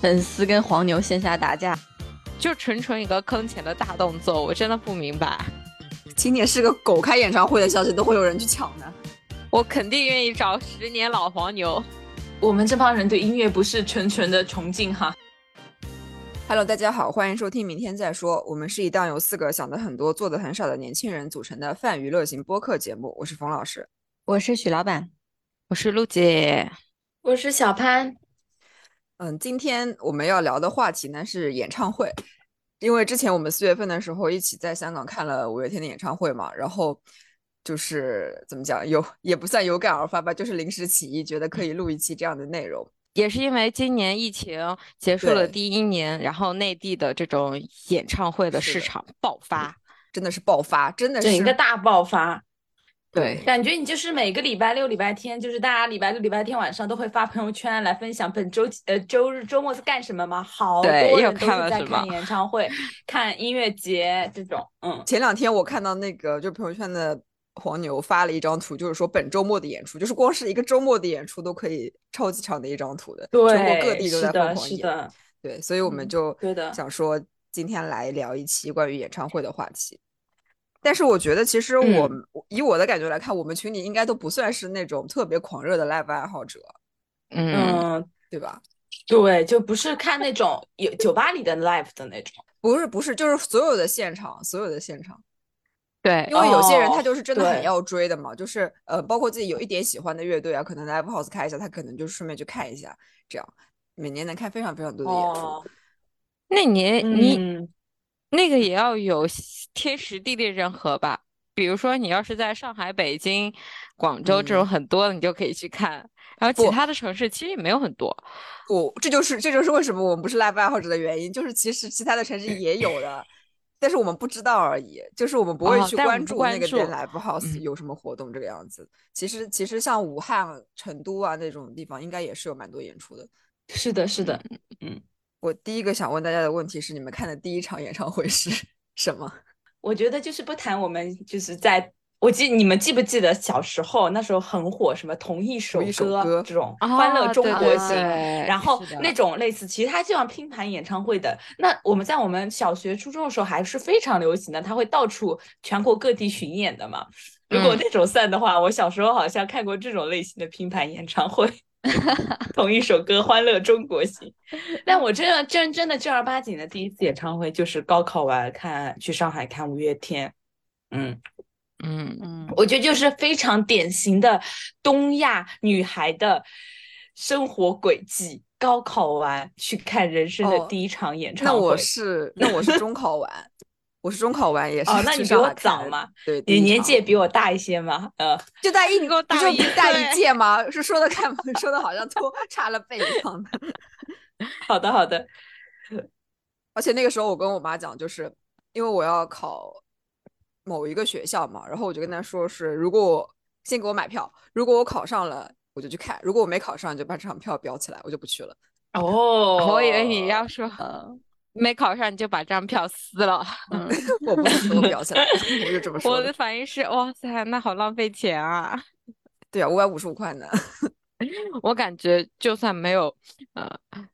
粉丝跟黄牛线下打架，就纯纯一个坑钱的大动作，我真的不明白。今年是个狗开演唱会的消息，都会有人去抢的。我肯定愿意找十年老黄牛。我们这帮人对音乐不是纯纯的崇敬哈。Hello，大家好，欢迎收听《明天再说》。我们是一档由四个想的很多、做的很少的年轻人组成的泛娱乐型播客节目。我是冯老师，我是许老板，我是陆姐，我是小潘。嗯，今天我们要聊的话题呢是演唱会，因为之前我们四月份的时候一起在香港看了五月天的演唱会嘛，然后就是怎么讲，有也不算有感而发吧，就是临时起意，觉得可以录一期这样的内容。也是因为今年疫情结束了第一年，然后内地的这种演唱会的市场爆发，真的是爆发，真的是一个大爆发。对，感觉你就是每个礼拜六、礼拜天，就是大家礼拜六、礼拜天晚上都会发朋友圈来分享本周呃周日周末是干什么吗？好多人都是在看演唱会、看音乐节这种。嗯，前两天我看到那个就朋友圈的黄牛发了一张图，就是说本周末的演出，就是光是一个周末的演出都可以超级长的一张图的，对，全国各地都在疯狂演。对，所以我们就想说今天来聊一期关于演唱会的话题。但是我觉得，其实我以我的感觉来看，我们群里应该都不算是那种特别狂热的 live 爱好者，嗯，对吧？对，就不是看那种有酒吧里的 live 的那种，不是不是，就是所有的现场，所有的现场。对，因为有些人他就是真的很要追的嘛，就是呃，包括自己有一点喜欢的乐队啊，可能 live house 开一下，他可能就顺便去看一下，这样每年能看非常非常多的演出。那你你。那个也要有天时地利人和吧，比如说你要是在上海、北京、广州这种很多的，你就可以去看。然后其他的城市其实也没有很多。不，这就是这就是为什么我们不是 live 爱好者的原因，就是其实其他的城市也有的，但是我们不知道而已。就是我们不会去关注那个店 live house 有什么活动这个样子。其实其实像武汉、成都啊那种地方，应该也是有蛮多演出的。是的，是的，嗯。我第一个想问大家的问题是：你们看的第一场演唱会是什么？我觉得就是不谈我们就是在，我记你们记不记得小时候那时候很火什么同一首歌这种欢乐中国行，然后那种类似，其实它就像拼盘演唱会的。那我们在我们小学初中的时候还是非常流行的，它会到处全国各地巡演的嘛。如果那种算的话，我小时候好像看过这种类型的拼盘演唱会。同一首歌《欢乐中国行》，但我真的真真的正儿八经的第一次演唱会就是高考完看去上海看五月天，嗯嗯嗯，我觉得就是非常典型的东亚女孩的生活轨迹。高考完去看人生的第一场演唱会，那我是 那我是中考完。我是中考完也是，哦，那你比我早嘛？对，你年纪也比我大一些嘛？呃，就大一，你跟我大一大一届吗？是说的看，说的好像都差了辈一样的。好的，好的。而且那个时候我跟我妈讲，就是因为我要考某一个学校嘛，然后我就跟她说是，如果我先给我买票，如果我考上了，我就去看；如果我没考上，就把这场票裱起来，我就不去了。哦，我以为你要说。没考上你就把这张票撕了，我不撕，我裱起来，我就这么说。我的反应是，哇塞，那好浪费钱啊！对啊，五百五十五块呢。我感觉就算没有，呃，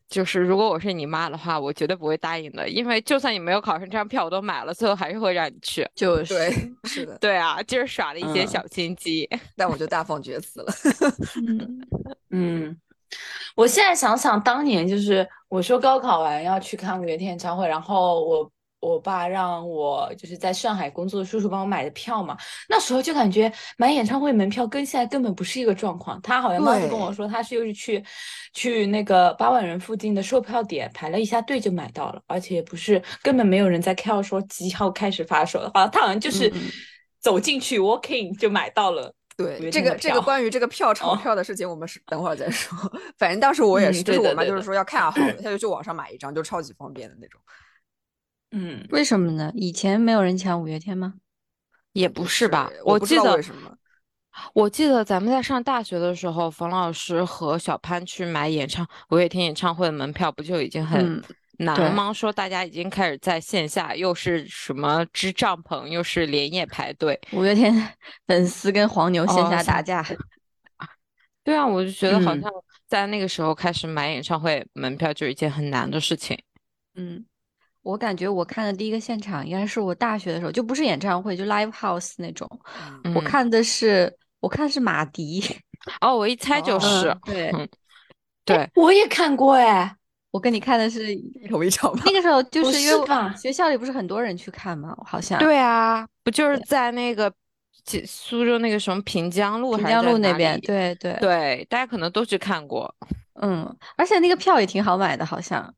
就是如果我是你妈的话，我绝对不会答应的，因为就算你没有考上，这张票我都买了，最后还是会让你去。就是对，是的，对啊，就是耍了一些小心机，但我就大放厥词了。嗯。我现在想想，当年就是我说高考完要去看五月天演唱会，然后我我爸让我就是在上海工作的叔叔帮我买的票嘛。那时候就感觉买演唱会门票跟现在根本不是一个状况。他好像当时跟我说，他是又是去去那个八万人附近的售票点排了一下队就买到了，而且不是根本没有人在 care 说几号开始发售的，话，他好像就是走进去 walking 就买到了。对这个这个关于这个票炒票的事情，我们是等会儿再说。反正当时我也是，就是我妈就是说要看好的，她就去网上买一张，就超级方便的那种。嗯，为什么呢？以前没有人抢五月天吗？也不是吧，我记得为什么？我记得咱们在上大学的时候，冯老师和小潘去买演唱五月天演唱会的门票，不就已经很。难吗？说大家已经开始在线下，又是什么支帐篷，又是连夜排队。五月天 粉丝跟黄牛线下打架。对啊，我就觉得好像在那个时候开始买演唱会门票就是一件很难的事情。嗯，我感觉我看的第一个现场应该是我大学的时候，就不是演唱会，就 live house 那种。我看的是，我看是马迪。哦，我一猜就是。对，对，我也看过哎。我跟你看的是同 一场吗？那个时候就是因为学校里不是很多人去看吗？好像。对啊，不就是在那个苏州那个什么平江路平江路那边？对对对，大家可能都去看过。嗯，而且那个票也挺好买的，好像。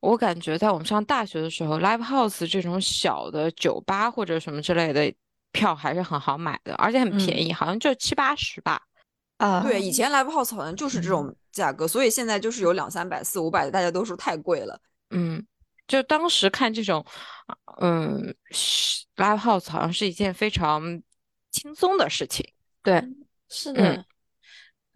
我感觉在我们上大学的时候，live house 这种小的酒吧或者什么之类的票还是很好买的，而且很便宜，好像就七八十吧。啊，对，以前 live house 好像就是这种价格，所以现在就是有两三百、四五百的，大家都说太贵了。嗯，就当时看这种，嗯，live house 好像是一件非常轻松的事情。对，是的。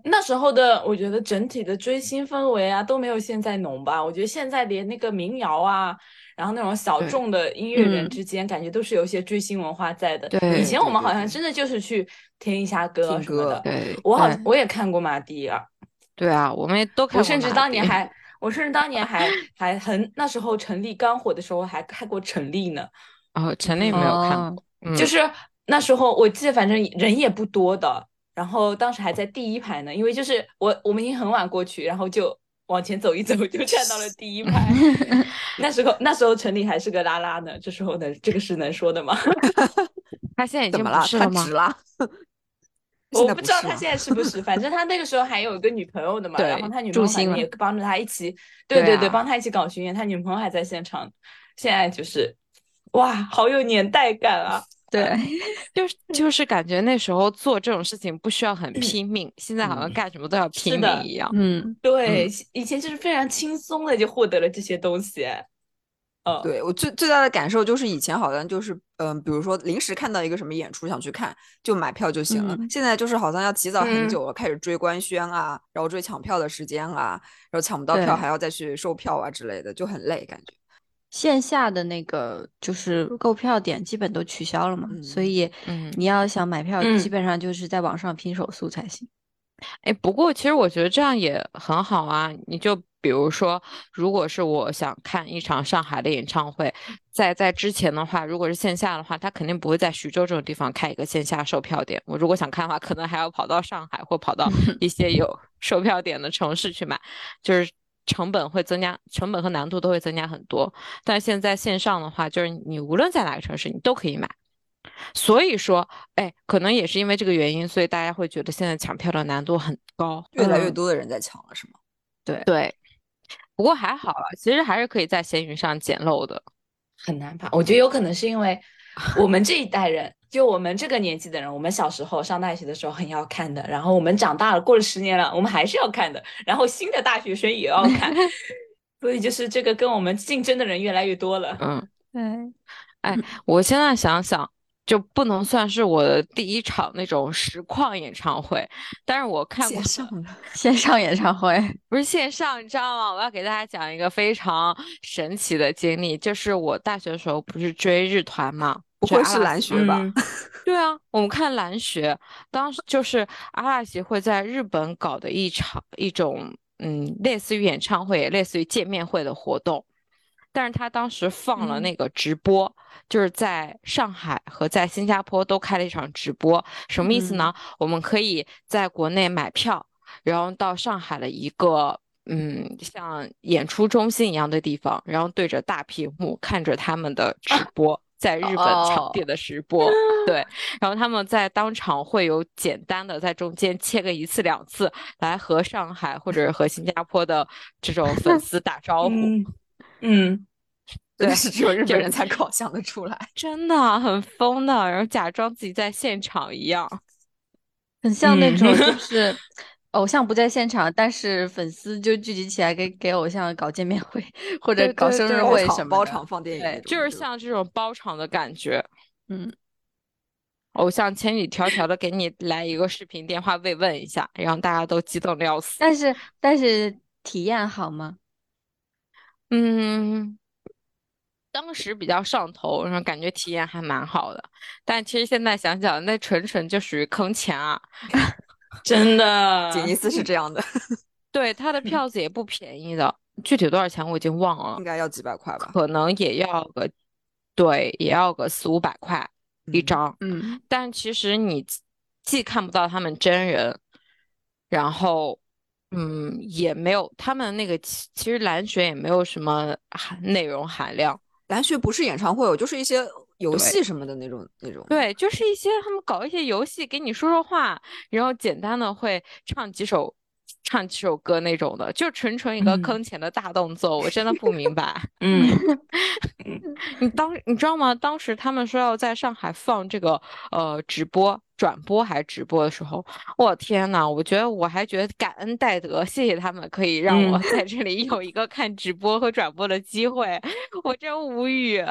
那时候的，我觉得整体的追星氛围啊都没有现在浓吧。我觉得现在连那个民谣啊，然后那种小众的音乐人之间，感觉都是有一些追星文化在的。对，以前我们好像真的就是去听一下歌什么的。对，我好我也看过马蒂尔。对啊，我们都看过。我甚至当年还，我甚至当年还还很那时候陈粒刚火的时候还看过陈粒呢。哦，陈粒没有看过，就是那时候我记得反正人也不多的。然后当时还在第一排呢，因为就是我我们已经很晚过去，然后就往前走一走，就站到了第一排。那时候那时候陈立还是个拉拉呢，这时候呢，这个是能说的吗？他现在已经不是了吗？我不知道他现在是不是，反正他那个时候还有一个女朋友的嘛，然后他女朋友也帮着他一起，对对对，帮他一起搞巡演，他女朋友还在现场。现在就是哇，好有年代感啊！对，就是就是感觉那时候做这种事情不需要很拼命，现在好像干什么都要拼命一样。嗯，对，以前就是非常轻松的就获得了这些东西。嗯，对我最最大的感受就是以前好像就是嗯，比如说临时看到一个什么演出想去看，就买票就行了。现在就是好像要提早很久了，开始追官宣啊，然后追抢票的时间啊，然后抢不到票还要再去售票啊之类的，就很累感觉。线下的那个就是购票点基本都取消了嘛，所以你要想买票，基本上就是在网上拼手速才行。哎，不过其实我觉得这样也很好啊。你就比如说，如果是我想看一场上海的演唱会，在在之前的话，如果是线下的话，他肯定不会在徐州这种地方开一个线下售票点。我如果想看的话，可能还要跑到上海或跑到 一些有售票点的城市去买，就是。成本会增加，成本和难度都会增加很多。但现在线上的话，就是你无论在哪个城市，你都可以买。所以说，哎，可能也是因为这个原因，所以大家会觉得现在抢票的难度很高，越来越多的人在抢了，是吗？对对。不过还好了，其实还是可以在闲鱼上捡漏的。很难吧？我觉得有可能是因为 我们这一代人。就我们这个年纪的人，我们小时候上大学的时候很要看的，然后我们长大了，过了十年了，我们还是要看的，然后新的大学生也要看，所以就是这个跟我们竞争的人越来越多了。嗯，对。哎，我现在想想，就不能算是我的第一场那种实况演唱会，但是我看过线上 线上演唱会，不是线上，你知道吗？我要给大家讲一个非常神奇的经历，就是我大学的时候不是追日团嘛。不会是蓝学吧？对啊，我们看蓝学，当时就是阿拉奇会在日本搞的一场一种，嗯，类似于演唱会，类似于见面会的活动。但是他当时放了那个直播，就是在上海和在新加坡都开了一场直播。什么意思呢？我们可以在国内买票，然后到上海的一个，嗯，像演出中心一样的地方，然后对着大屏幕看着他们的直播。在日本场地的直 播，对，然后他们在当场会有简单的在中间切个一次两次，来和上海或者和新加坡的这种粉丝打招呼。嗯，对，是只有日本人才搞想得出来，真的很疯的，然后假装自己在现场一样，很像那种就 是。偶像不在现场，但是粉丝就聚集起来给给偶像搞见面会或者搞生日会什么包场放电影，就是像这种包场的感觉。嗯，偶像千里迢迢的给你来一个视频电话慰问一下，让大家都激动的要死。但是但是体验好吗？嗯，当时比较上头，然后感觉体验还蛮好的。但其实现在想想，那纯纯就属于坑钱啊。真的，吉尼斯是这样的，对，他的票子也不便宜的，具体多少钱我已经忘了，应该要几百块吧？可能也要个，对，也要个四五百块一张。嗯，但其实你既看不到他们真人，然后，嗯，也没有他们那个其其实蓝雪也没有什么含内容含量。蓝雪不是演唱会，就是一些。游戏什么的那种那种，对，就是一些他们搞一些游戏，给你说说话，然后简单的会唱几首唱几首歌那种的，就纯纯一个坑钱的大动作，我真的不明白。嗯，你当你知道吗？当时他们说要在上海放这个呃直播转播还是直播的时候，我天呐，我觉得我还觉得感恩戴德，谢谢他们可以让我在这里有一个看直播和转播的机会，我真无语。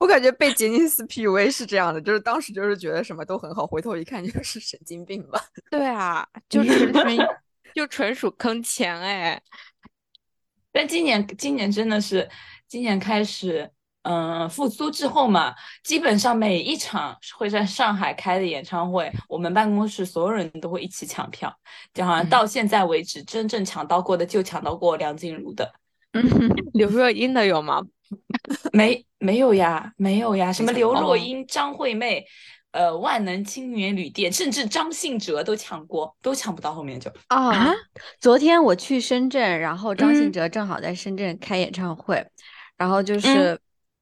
我感觉被杰尼斯 PUA 是这样的，就是当时就是觉得什么都很好，回头一看就是 神经病吧。对啊，就纯纯就纯属坑钱哎。但今年今年真的是今年开始，嗯，复苏之后嘛，基本上每一场会在上海开的演唱会，我们办公室所有人都会一起抢票，就好像到现在为止，真正抢到过的就抢到过梁静茹的，刘若英的有吗？没没有呀，没有呀，什么刘若英、张惠妹，呃，万能青年旅店，甚至张信哲都抢过，都抢不到后面就啊。昨天我去深圳，然后张信哲正好在深圳开演唱会，然后就是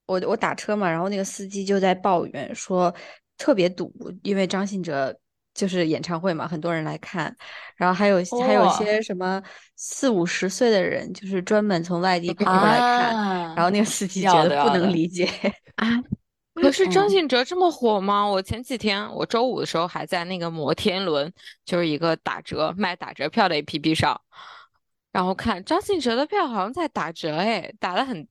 我我打车嘛，然后那个司机就在抱怨说特别堵，因为张信哲。就是演唱会嘛，很多人来看，然后还有还有些什么四五十岁的人，就是专门从外地跑过来看，然后那个司机觉得不能理解啊。可是张信哲这么火吗？我前几天我周五的时候还在那个摩天轮，就是一个打折卖打折票的 APP 上，然后看张信哲的票好像在打折，哎，打的很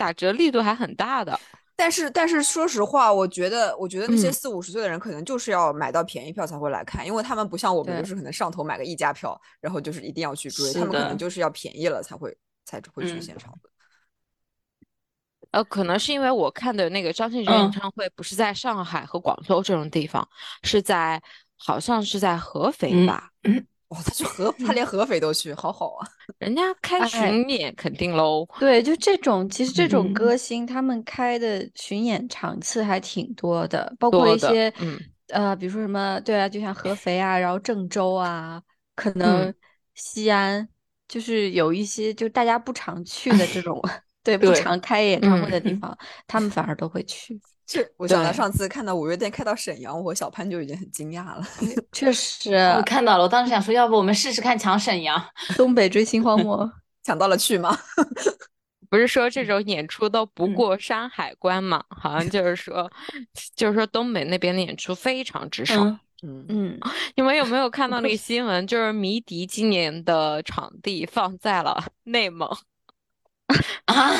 打折力度还很大的。但是，但是说实话，我觉得，我觉得那些四五十岁的人可能就是要买到便宜票才会来看，因为他们不像我们，就是可能上头买个溢价票，然后就是一定要去追，他们可能就是要便宜了才会才会去现场的。呃，可能是因为我看的那个张信哲演唱会不是在上海和广州这种地方，是在好像是在合肥吧。哇，他去合，他连合肥都去，好好啊！人家开巡演肯定喽。对，就这种，其实这种歌星他们开的巡演场次还挺多的，包括一些，呃，比如说什么，对啊，就像合肥啊，然后郑州啊，可能西安，就是有一些就大家不常去的这种，对，不常开演唱会的地方，他们反而都会去。这我想到上次看到五月天开到沈阳，我和小潘就已经很惊讶了。确实，我看到了，我当时想说，要不我们试试看抢沈阳，东北追星荒漠，抢到了去吗？不是说这种演出都不过山海关吗？好像就是说，就是说东北那边的演出非常之少。嗯嗯，你们有没有看到那个新闻？就是迷笛今年的场地放在了内蒙啊。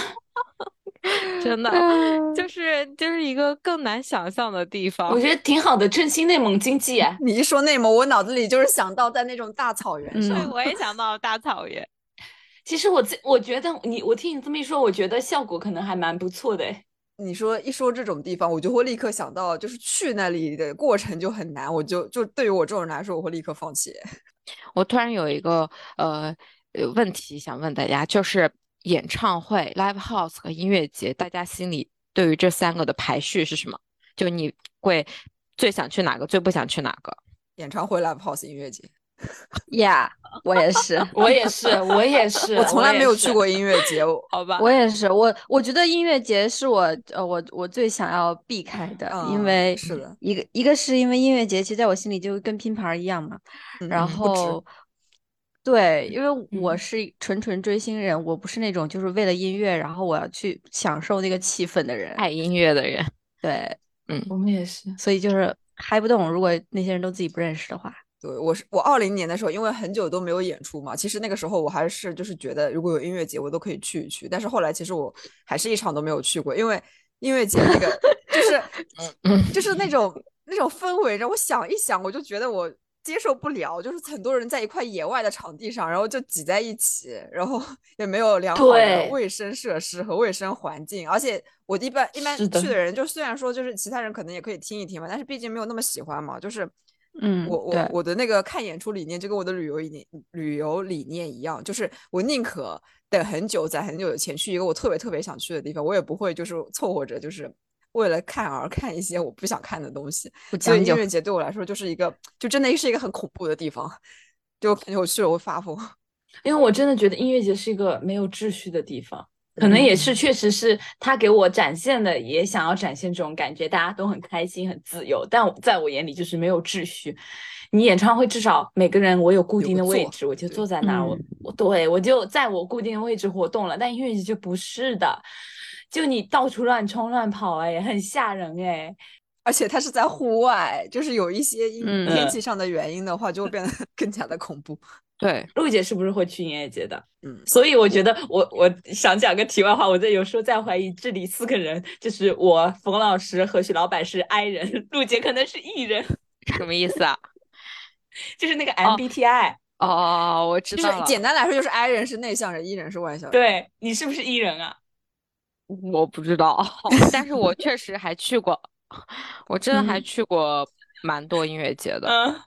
真的就是就是一个更难想象的地方，我觉得挺好的，振兴内蒙经济。你一说内蒙，我脑子里就是想到在那种大草原上。我也想到了大草原。其实我我觉得你，我听你这么一说，我觉得效果可能还蛮不错的。你说一说这种地方，我就会立刻想到，就是去那里的过程就很难，我就就对于我这种人来说，我会立刻放弃。我突然有一个呃问题想问大家，就是。演唱会、live house 和音乐节，大家心里对于这三个的排序是什么？就你会最想去哪个，最不想去哪个？演唱会、live house、音乐节。Yeah，我也是，我也是，我也是。我从来没有去过音乐节，好吧？我也是，我我觉得音乐节是我呃，我我最想要避开的，因为是的，一个一个是因为音乐节，其实在我心里就跟拼盘一样嘛，然后。对，因为我是纯纯追星人，我不是那种就是为了音乐，然后我要去享受那个气氛的人，爱音乐的人。对，嗯，我们也是，所以就是嗨不动。如果那些人都自己不认识的话，对我是我二零年的时候，因为很久都没有演出嘛，其实那个时候我还是就是觉得如果有音乐节，我都可以去一去。但是后来其实我还是一场都没有去过，因为音乐节那个就是就是那种那种氛围，让我想一想，我就觉得我。接受不了，就是很多人在一块野外的场地上，然后就挤在一起，然后 也没有良好的卫生设施和卫生环境。而且我一般一般去的人，就虽然说就是其他人可能也可以听一听嘛，但是毕竟没有那么喜欢嘛。就是嗯，我我我的那个看演出理念就跟我的旅游理念旅游理念一样，就是我宁可等很久，攒很久的钱去一个我特别特别想去的地方，我也不会就是凑合着就是为了看而看一些我不想看的东西。所以音乐节对我来说就是一个，就真的是一个很恐怖的地方，就感觉我去了会发疯。因为我真的觉得音乐节是一个没有秩序的地方。可能也是，确实是他给我展现的，也想要展现这种感觉，大家都很开心、很自由。但在我眼里，就是没有秩序。你演唱会至少每个人我有固定的位置，我就坐在那儿，我我对我就在我固定的位置活动了。但音乐节就不是的，就你到处乱冲乱跑，哎，很吓人哎。而且它是在户外，就是有一些因天气上的原因的话，就会变得 更加的恐怖。对，陆姐是不是会去音乐节的？嗯，所以我觉得我我想讲个题外话，我在有时候在怀疑这里四个人，就是我冯老师和许老板是 I 人，陆姐可能是 E 人，什么意思啊？就是那个 MBTI 哦，我知道，简单来说就是 I 人是内向人，E 人是外向人。对你是不是 E 人啊？我不知道，但是我确实还去过，我真的还去过蛮多音乐节的。嗯。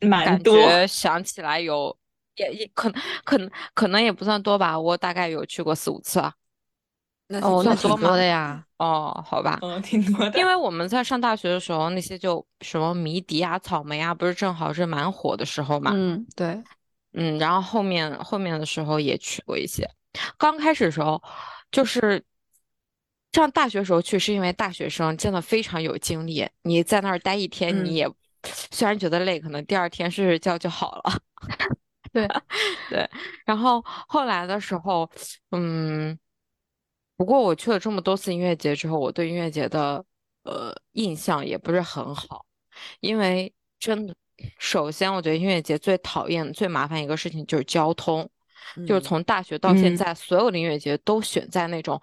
蛮多，想起来有，也也可能可能可能也不算多吧，我大概有去过四五次啊。哦，那挺多的呀。哦，好吧，嗯，挺多的。因为我们在上大学的时候，那些就什么迷笛啊、草莓啊，不是正好是蛮火的时候嘛。嗯，对，嗯，然后后面后面的时候也去过一些。刚开始的时候，就是上大学时候去，是因为大学生真的非常有精力，你在那儿待一天，你也。虽然觉得累，可能第二天睡睡觉就好了。对对，然后后来的时候，嗯，不过我去了这么多次音乐节之后，我对音乐节的呃印象也不是很好，因为真的，首先我觉得音乐节最讨厌、最麻烦一个事情就是交通，就是从大学。到现在，所有的音乐节都选在那种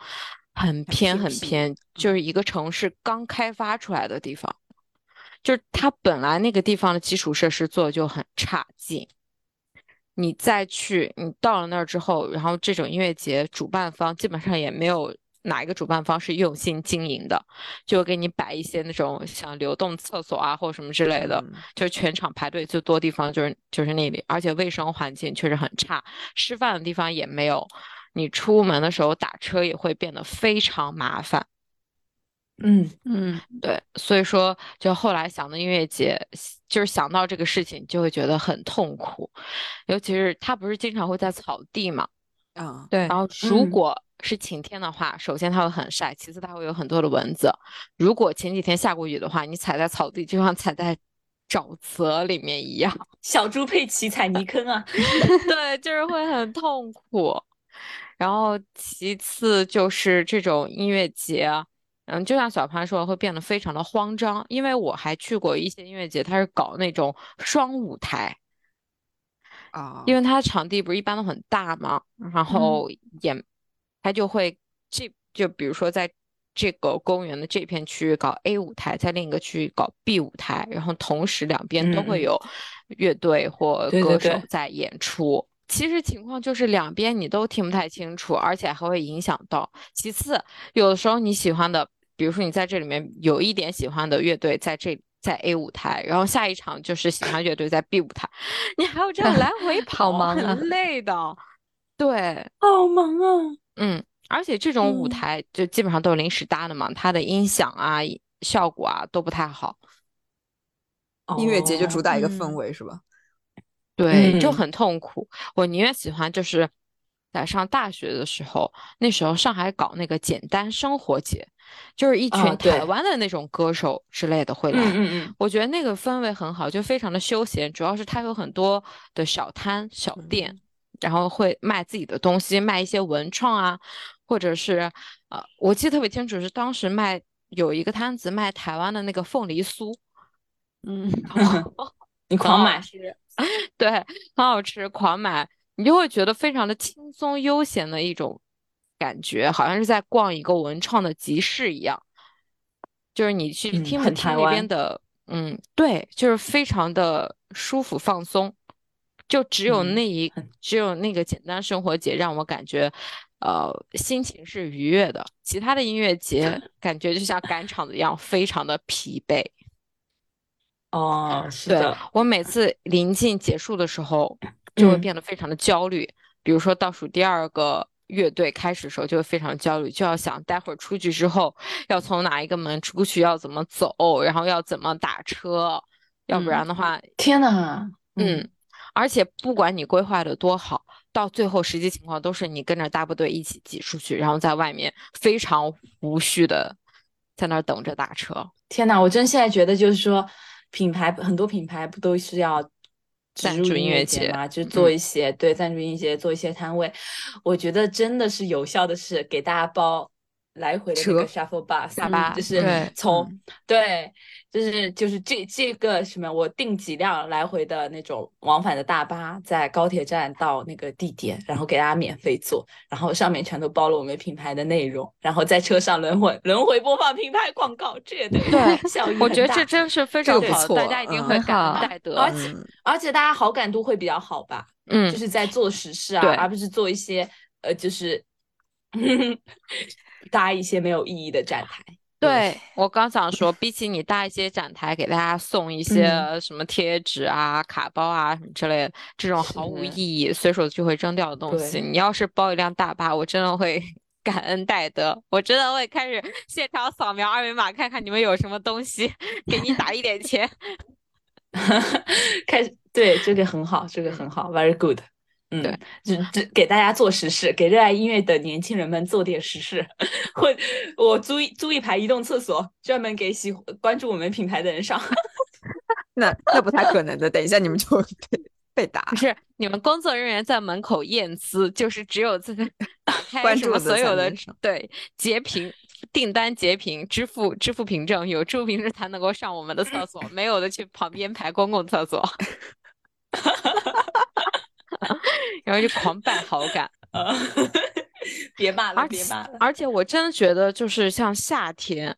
很偏、很偏，就是一个城市刚开发出来的地方。就是它本来那个地方的基础设施做的就很差劲，你再去，你到了那儿之后，然后这种音乐节主办方基本上也没有哪一个主办方是用心经营的，就给你摆一些那种像流动厕所啊或者什么之类的，就全场排队最多地方就是就是那里，而且卫生环境确实很差，吃饭的地方也没有，你出门的时候打车也会变得非常麻烦。嗯嗯，对，所以说就后来想的音乐节，就是想到这个事情就会觉得很痛苦，尤其是它不是经常会在草地嘛，啊对，然后如果是晴天的话，首先它会很晒，其次它会有很多的蚊子。如果前几天下过雨的话，你踩在草地就像踩在沼泽里面一样，小猪佩奇踩泥坑啊，对，就是会很痛苦。然后其次就是这种音乐节。嗯，就像小潘说，会变得非常的慌张，因为我还去过一些音乐节，他是搞那种双舞台啊，因为它场地不是一般都很大嘛，然后演，他就会这就比如说在这个公园的这片区域搞 A 舞台，在另一个区域搞 B 舞台，然后同时两边都会有乐队或歌手在演出。其实情况就是两边你都听不太清楚，而且还会影响到。其次，有的时候你喜欢的，比如说你在这里面有一点喜欢的乐队在这在 A 舞台，然后下一场就是喜欢乐队在 B 舞台，你还要这样来回 跑，很累的。对，好忙啊。嗯，而且这种舞台就基本上都是临时搭的嘛，它的音响啊、效果啊都不太好。音乐节就主打一个氛围，是吧？对，就很痛苦。我宁愿喜欢就是在上大学的时候，那时候上海搞那个简单生活节，就是一群台湾的那种歌手之类的会来。嗯嗯我觉得那个氛围很好，就非常的休闲。主要是它有很多的小摊小店，然后会卖自己的东西，卖一些文创啊，或者是呃，我记得特别清楚是当时卖有一个摊子卖台湾的那个凤梨酥，嗯，你狂买。对，很好吃，狂买，你就会觉得非常的轻松悠闲的一种感觉，好像是在逛一个文创的集市一样。就是你去听听那边的，嗯，对，就是非常的舒服放松。就只有那一，只有那个简单生活节让我感觉，呃，心情是愉悦的。其他的音乐节感觉就像赶场子一样，非常的疲惫。哦，是的，我每次临近结束的时候，就会变得非常的焦虑。比如说倒数第二个乐队开始的时候，就会非常焦虑，就要想待会儿出去之后要从哪一个门出去，要怎么走，然后要怎么打车，要不然的话，天呐，嗯，而且不管你规划的多好，到最后实际情况都是你跟着大部队一起挤出去，然后在外面非常无序的在那儿等着打车。天呐，我真现在觉得就是说。品牌很多品牌不都是要赞助音乐节嘛？就做一些对赞助音乐节做一些摊位，我觉得真的是有效的是给大家包。来回的这个 shuffle bus，就是从对，就是就是这这个什么，我订几辆来回的那种往返的大巴，在高铁站到那个地点，然后给大家免费坐，然后上面全都包了我们品牌的内容，然后在车上轮回轮回播放品牌广告，这也对 效益我觉得这真是非常好，大家一定会感恩戴德，而且而且大家好感度会比较好吧？嗯，就是在做实事啊，而不是做一些呃，就是。搭一些没有意义的站台，对我刚想说，比起你搭一些展台给大家送一些什么贴纸啊、卡包啊什么之类的，这种毫无意义、随手就会扔掉的东西，你要是包一辆大巴，我真的会 感恩戴德，我真的会开始现场扫描二维码，看看你们有什么东西，给你打一点钱。开始，对这个很好，这个很好，very good。嗯，只只给大家做实事，给热爱音乐的年轻人们做点实事。或我租一租一排移动厕所，专门给喜关注我们品牌的人上。那那不太可能的，等一下你们就被被打。不是，你们工作人员在门口验资，就是只有这个 打开什么所有的对截屏订单截屏支付支付凭证，有支付凭证才能够上我们的厕所，没有的去旁边排公共厕所。然后就狂败好感，别骂了，别骂了。而且我真的觉得，就是像夏天，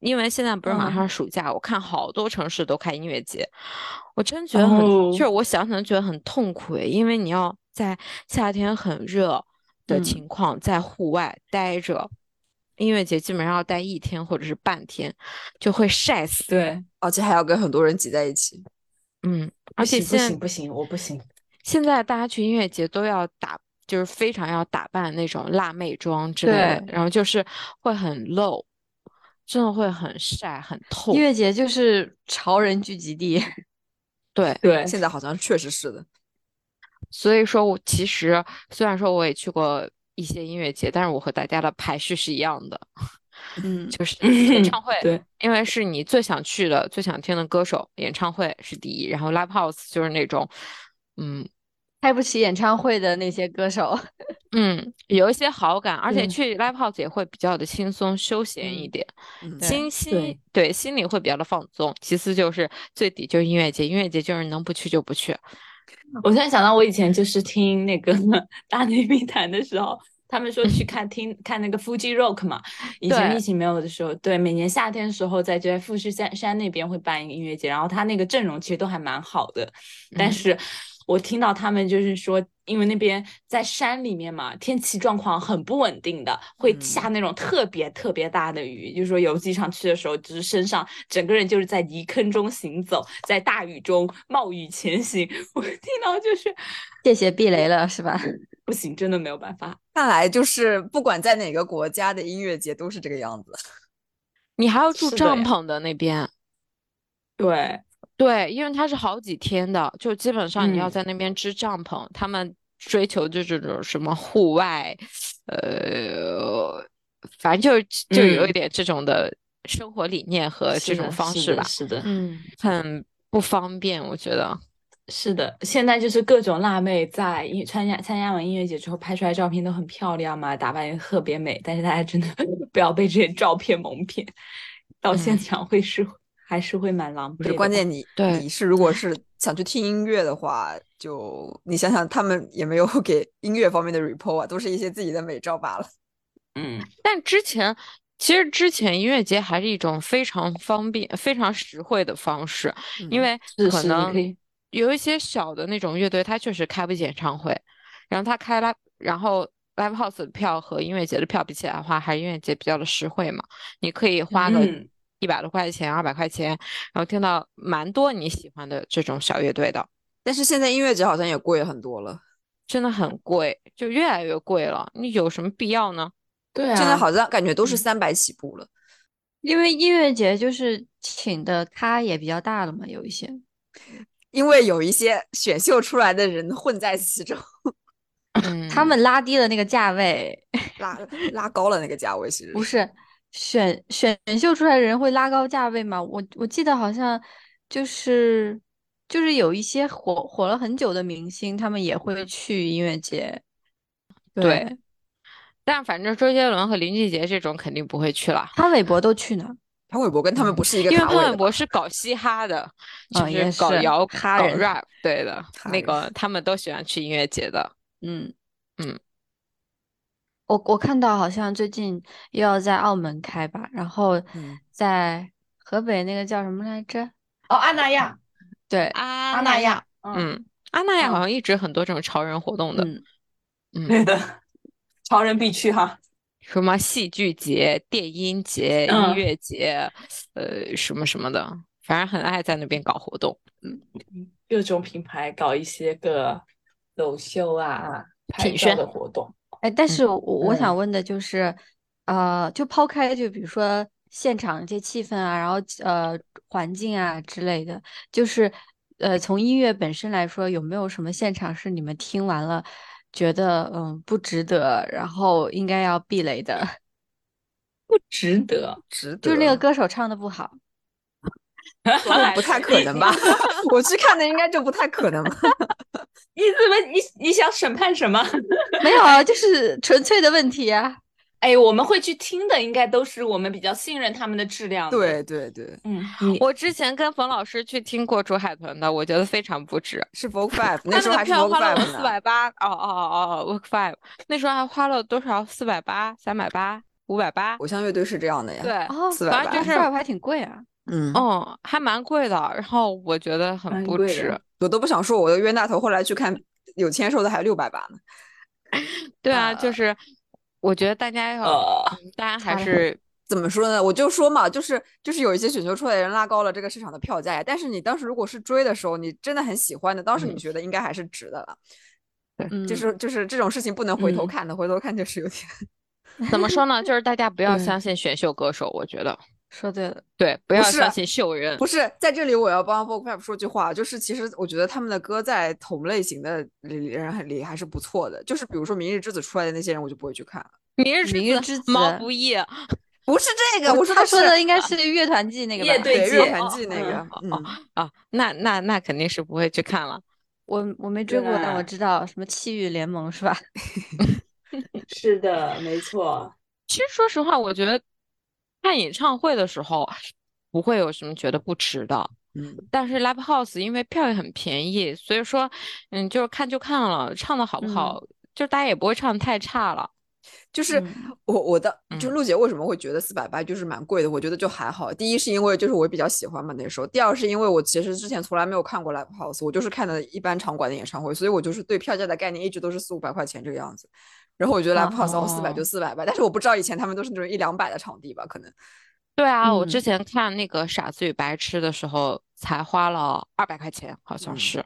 因为现在不是马上暑假，我看好多城市都开音乐节，我真觉得很，就是我想想觉得很痛苦，因为你要在夏天很热的情况在户外待着，音乐节基本上要待一天或者是半天，就会晒死。对，而且还要跟很多人挤在一起。嗯，而且不行不行，我不行。现在大家去音乐节都要打，就是非常要打扮那种辣妹妆之类的，然后就是会很露，真的会很晒很透。音乐节就是潮人聚集地，对对，现在好像确实是的。所以说，我其实虽然说我也去过一些音乐节，但是我和大家的排序是一样的，嗯，就是演唱会，对，因为是你最想去的、最想听的歌手，演唱会是第一，然后 live house 就是那种，嗯。开不起演唱会的那些歌手，嗯，有一些好感，而且去 live house 也会比较的轻松休闲一点，心心对心里会比较的放松。其次就是最底就是音乐节，音乐节就是能不去就不去。我突然想到，我以前就是听那个 大内密谈的时候，他们说去看听看那个 Fuji Rock 嘛，以前疫情没有的时候，对，每年夏天的时候在这富士山山那边会办一个音乐节，然后他那个阵容其实都还蛮好的，但是。我听到他们就是说，因为那边在山里面嘛，天气状况很不稳定的，会下那种特别特别大的雨。就是说有几场去的时候，就是身上整个人就是在泥坑中行走，在大雨中冒雨前行。我听到就是谢谢避雷了，是吧？不行，真的没有办法。看来就是不管在哪个国家的音乐节都是这个样子。你还要住帐篷的那边？对。对，因为它是好几天的，就基本上你要在那边支帐篷。他们追求就这种什么户外，呃，反正就就有一点这种的生活理念和这种方式吧。是的，嗯，很不方便，我觉得是的。现在就是各种辣妹在参加参加完音乐节之后拍出来照片都很漂亮嘛，打扮也特别美。但是大家真的 不要被这些照片蒙骗，到现场会是。还是会蛮狼狈。关键你你是如果是想去听音乐的话，就你想想，他们也没有 给音乐方面的 report 啊，都是一些自己的美照罢了。嗯，但之前其实之前音乐节还是一种非常方便、非常实惠的方式，因为可能有一些小的那种乐队，他确实开不起演唱会，然后他开 live，然后 live house 的票和音乐节的票比起来的话，还是音乐节比较的实惠嘛，你可以花个。一百多块钱、二百块钱，然后听到蛮多你喜欢的这种小乐队的。但是现在音乐节好像也贵很多了，真的很贵，就越来越贵了。你有什么必要呢？对啊，现在好像感觉都是三百起步了。因为音乐节就是请的咖也比较大了嘛，有一些，因为有一些选秀出来的人混在其中，他们拉低了那个价位，拉拉高了那个价位，其实不是选选秀出来的人会拉高价位吗？我我记得好像就是就是有一些火火了很久的明星，他们也会去音乐节，对。但反正周杰伦和林俊杰这种肯定不会去了。潘玮柏都去呢。潘玮柏跟他们不是一个。因为潘玮柏是搞嘻哈的，就是搞摇哈搞 rap，对的。那个他们都喜欢去音乐节的。嗯嗯。我我看到好像最近又要在澳门开吧，然后在河北那个叫什么来着？哦，阿那亚。对，阿那亚。嗯，阿那亚好像一直很多这种潮人活动的。嗯，对的。潮人必去哈，什么戏剧节、电音节、音乐节，呃，什么什么的，反正很爱在那边搞活动。嗯，各种品牌搞一些个走秀啊、品宣的活动。哎，但是我我想问的就是，呃，就抛开就比如说现场这气氛啊，然后呃环境啊之类的，就是呃从音乐本身来说，有没有什么现场是你们听完了？觉得嗯不值得，然后应该要避雷的，不值得，值得，就是那个歌手唱的不好，不太可能吧？我去看的应该就不太可能。你怎么你你想审判什么？没有啊，就是纯粹的问题啊。哎，我们会去听的，应该都是我们比较信任他们的质量。对对对，嗯，我之前跟冯老师去听过竹海豚的，我觉得非常不值。是 Vogue Five，那时候还票花了四百八。哦哦哦，Vogue Five，那时候还花了多少？四百八、三百八、五百八。偶像乐队是这样的呀。对，四百八，就是四百八还挺贵啊。嗯，哦，还蛮贵的。然后我觉得很不值，我都不想说我的冤大头。后来去看有签售的还六百八呢。对啊，就是。我觉得大家要，大家还是怎么说呢？我就说嘛，就是就是有一些选秀出来的人拉高了这个市场的票价呀，但是你当时如果是追的时候，你真的很喜欢的，当时你觉得应该还是值的了。对，就是就是这种事情不能回头看的，回头看就是有点怎么说呢？就是大家不 要相信选秀歌手，我觉得说对了，对，不要相信秀人。不是在这里，我要帮 Vogue Pop 说句话，就是其实我觉得他们的歌在同类型的人很里还是不错的，就是比如说明日之子出来的那些人，我就不会去看了。明日之子，毛不易，不是这个，我说他说的应该是乐团季那个吧？对，乐团季那个。嗯啊，那那那肯定是不会去看了。我我没追过，但我知道什么气域联盟是吧？是的，没错。其实说实话，我觉得看演唱会的时候不会有什么觉得不值的。嗯，但是 Live House 因为票也很便宜，所以说嗯，就是看就看了，唱的好不好，就大家也不会唱的太差了。就是我我的就陆姐为什么会觉得四百八就是蛮贵的？我觉得就还好。第一是因为就是我比较喜欢嘛那时候，第二是因为我其实之前从来没有看过 live house，我就是看的一般场馆的演唱会，所以我就是对票价的概念一直都是四五百块钱这个样子。然后我觉得 live house 四百就四百吧，但是我不知道以前他们都是那种一两百的场地吧？可能。对啊，我之前看那个傻子与白痴的时候才花了二百块钱，好像是。